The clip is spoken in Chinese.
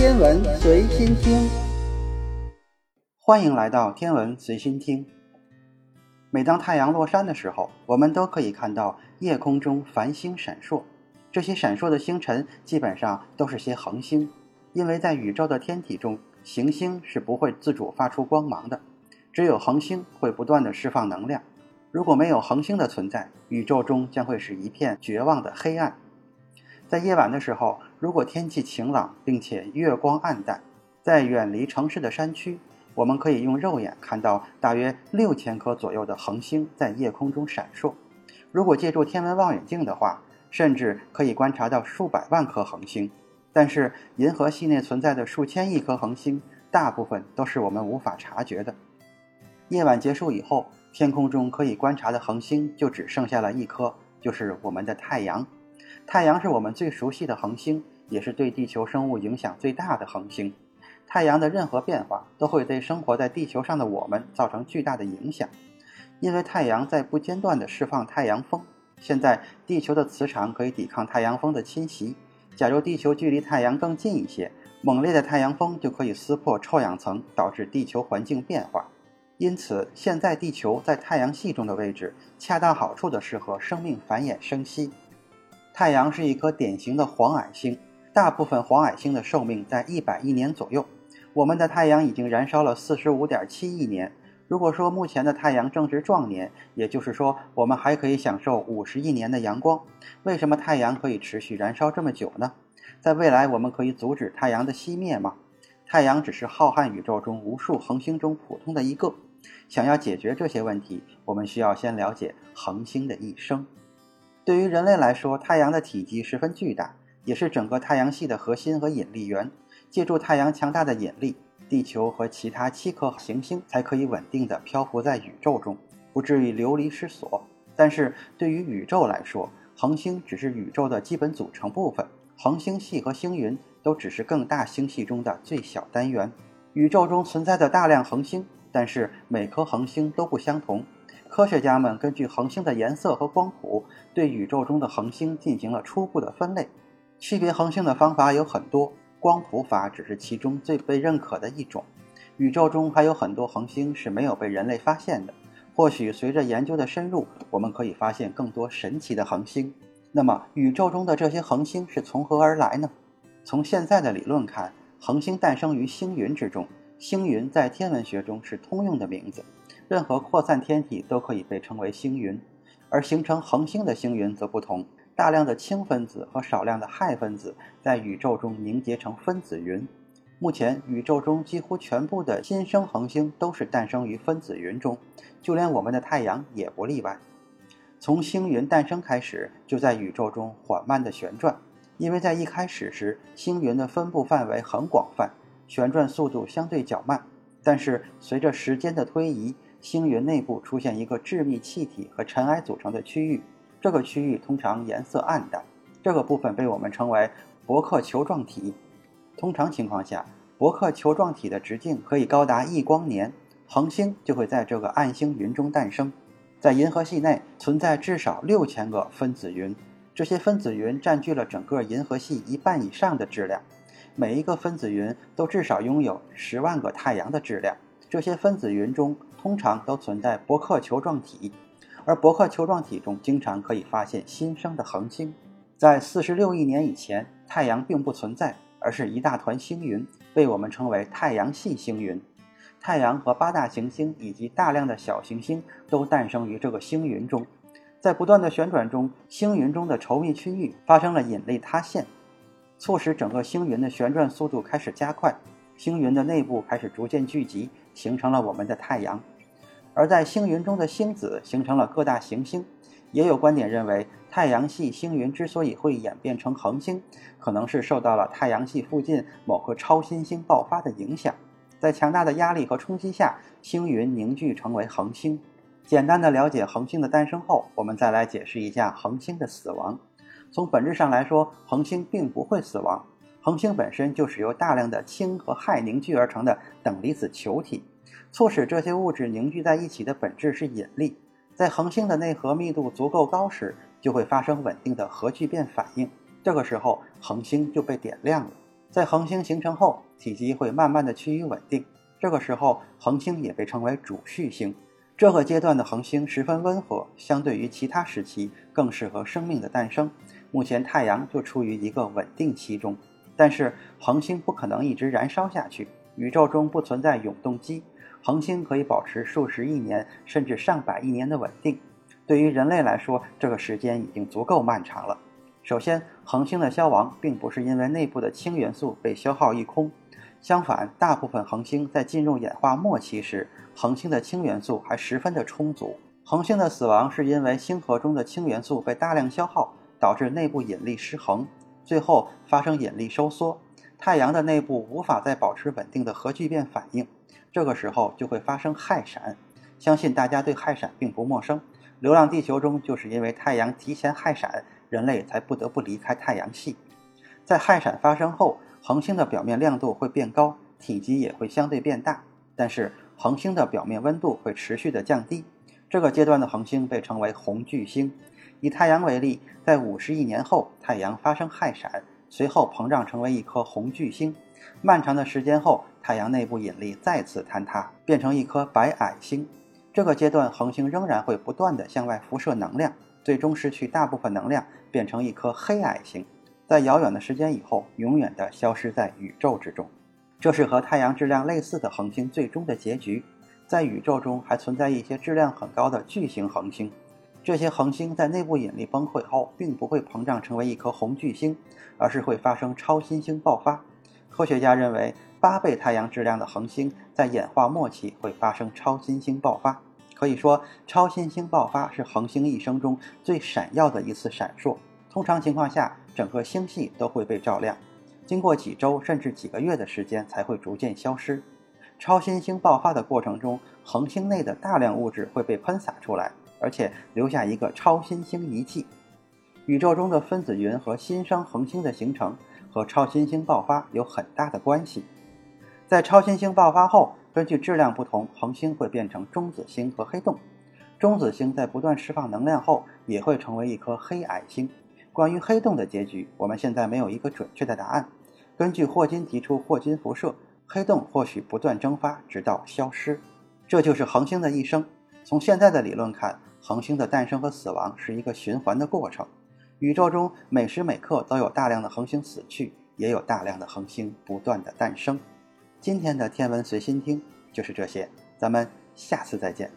天文随心听，欢迎来到天文随心听。每当太阳落山的时候，我们都可以看到夜空中繁星闪烁。这些闪烁的星辰基本上都是些恒星，因为在宇宙的天体中，行星是不会自主发出光芒的，只有恒星会不断的释放能量。如果没有恒星的存在，宇宙中将会是一片绝望的黑暗。在夜晚的时候，如果天气晴朗，并且月光暗淡，在远离城市的山区，我们可以用肉眼看到大约六千颗左右的恒星在夜空中闪烁。如果借助天文望远镜的话，甚至可以观察到数百万颗恒星。但是，银河系内存在的数千亿颗恒星，大部分都是我们无法察觉的。夜晚结束以后，天空中可以观察的恒星就只剩下了一颗，就是我们的太阳。太阳是我们最熟悉的恒星，也是对地球生物影响最大的恒星。太阳的任何变化都会对生活在地球上的我们造成巨大的影响，因为太阳在不间断地释放太阳风。现在，地球的磁场可以抵抗太阳风的侵袭。假如地球距离太阳更近一些，猛烈的太阳风就可以撕破臭氧层，导致地球环境变化。因此，现在地球在太阳系中的位置恰到好处地适合生命繁衍生息。太阳是一颗典型的黄矮星，大部分黄矮星的寿命在一百亿年左右。我们的太阳已经燃烧了四十五点七亿年。如果说目前的太阳正值壮年，也就是说我们还可以享受五十亿年的阳光。为什么太阳可以持续燃烧这么久呢？在未来，我们可以阻止太阳的熄灭吗？太阳只是浩瀚宇宙中无数恒星中普通的一个。想要解决这些问题，我们需要先了解恒星的一生。对于人类来说，太阳的体积十分巨大，也是整个太阳系的核心和引力源。借助太阳强大的引力，地球和其他七颗行星才可以稳定地漂浮在宇宙中，不至于流离失所。但是对于宇宙来说，恒星只是宇宙的基本组成部分，恒星系和星云都只是更大星系中的最小单元。宇宙中存在着大量恒星，但是每颗恒星都不相同。科学家们根据恒星的颜色和光谱，对宇宙中的恒星进行了初步的分类。区别恒星的方法有很多，光谱法只是其中最被认可的一种。宇宙中还有很多恒星是没有被人类发现的。或许随着研究的深入，我们可以发现更多神奇的恒星。那么，宇宙中的这些恒星是从何而来呢？从现在的理论看，恒星诞生于星云之中。星云在天文学中是通用的名字。任何扩散天体都可以被称为星云，而形成恒星的星云则不同。大量的氢分子和少量的氦分子在宇宙中凝结成分子云。目前，宇宙中几乎全部的新生恒星都是诞生于分子云中，就连我们的太阳也不例外。从星云诞生开始，就在宇宙中缓慢地旋转，因为在一开始时，星云的分布范围很广泛，旋转速度相对较慢。但是随着时间的推移，星云内部出现一个致密气体和尘埃组成的区域，这个区域通常颜色暗淡，这个部分被我们称为伯克球状体。通常情况下，伯克球状体的直径可以高达一光年，恒星就会在这个暗星云中诞生。在银河系内存在至少六千个分子云，这些分子云占据了整个银河系一半以上的质量，每一个分子云都至少拥有十万个太阳的质量。这些分子云中通常都存在伯克球状体，而伯克球状体中经常可以发现新生的恒星。在四十六亿年以前，太阳并不存在，而是一大团星云，被我们称为太阳系星云。太阳和八大行星以及大量的小行星都诞生于这个星云中。在不断的旋转中，星云中的稠密区域发生了引力塌陷，促使整个星云的旋转速度开始加快。星云的内部开始逐渐聚集，形成了我们的太阳。而在星云中的星子形成了各大行星。也有观点认为，太阳系星云之所以会演变成恒星，可能是受到了太阳系附近某个超新星爆发的影响。在强大的压力和冲击下，星云凝聚成为恒星。简单的了解恒星的诞生后，我们再来解释一下恒星的死亡。从本质上来说，恒星并不会死亡。恒星本身就是由大量的氢和氦凝聚而成的等离子球体，促使这些物质凝聚在一起的本质是引力。在恒星的内核密度足够高时，就会发生稳定的核聚变反应，这个时候恒星就被点亮了。在恒星形成后，体积会慢慢的趋于稳定。这个时候，恒星也被称为主序星。这个阶段的恒星十分温和，相对于其他时期更适合生命的诞生。目前太阳就处于一个稳定期中，但是恒星不可能一直燃烧下去。宇宙中不存在永动机，恒星可以保持数十亿年甚至上百亿年的稳定。对于人类来说，这个时间已经足够漫长了。首先，恒星的消亡并不是因为内部的氢元素被消耗一空。相反，大部分恒星在进入演化末期时，恒星的氢元素还十分的充足。恒星的死亡是因为星核中的氢元素被大量消耗，导致内部引力失衡，最后发生引力收缩。太阳的内部无法再保持稳定的核聚变反应，这个时候就会发生氦闪。相信大家对氦闪并不陌生，《流浪地球》中就是因为太阳提前氦闪，人类才不得不离开太阳系。在氦闪发生后，恒星的表面亮度会变高，体积也会相对变大，但是恒星的表面温度会持续的降低。这个阶段的恒星被称为红巨星。以太阳为例，在五十亿年后，太阳发生氦闪，随后膨胀成为一颗红巨星。漫长的时间后，太阳内部引力再次坍塌，变成一颗白矮星。这个阶段，恒星仍然会不断的向外辐射能量，最终失去大部分能量，变成一颗黑矮星。在遥远的时间以后，永远的消失在宇宙之中。这是和太阳质量类似的恒星最终的结局。在宇宙中还存在一些质量很高的巨型恒星，这些恒星在内部引力崩溃后，并不会膨胀成为一颗红巨星，而是会发生超新星爆发。科学家认为，八倍太阳质量的恒星在演化末期会发生超新星爆发。可以说，超新星爆发是恒星一生中最闪耀的一次闪烁。通常情况下，整个星系都会被照亮，经过几周甚至几个月的时间才会逐渐消失。超新星爆发的过程中，恒星内的大量物质会被喷洒出来，而且留下一个超新星遗迹。宇宙中的分子云和新生恒星的形成和超新星爆发有很大的关系。在超新星爆发后，根据质量不同，恒星会变成中子星和黑洞。中子星在不断释放能量后，也会成为一颗黑矮星。关于黑洞的结局，我们现在没有一个准确的答案。根据霍金提出霍金辐射，黑洞或许不断蒸发，直到消失。这就是恒星的一生。从现在的理论看，恒星的诞生和死亡是一个循环的过程。宇宙中每时每刻都有大量的恒星死去，也有大量的恒星不断的诞生。今天的天文随心听就是这些，咱们下次再见。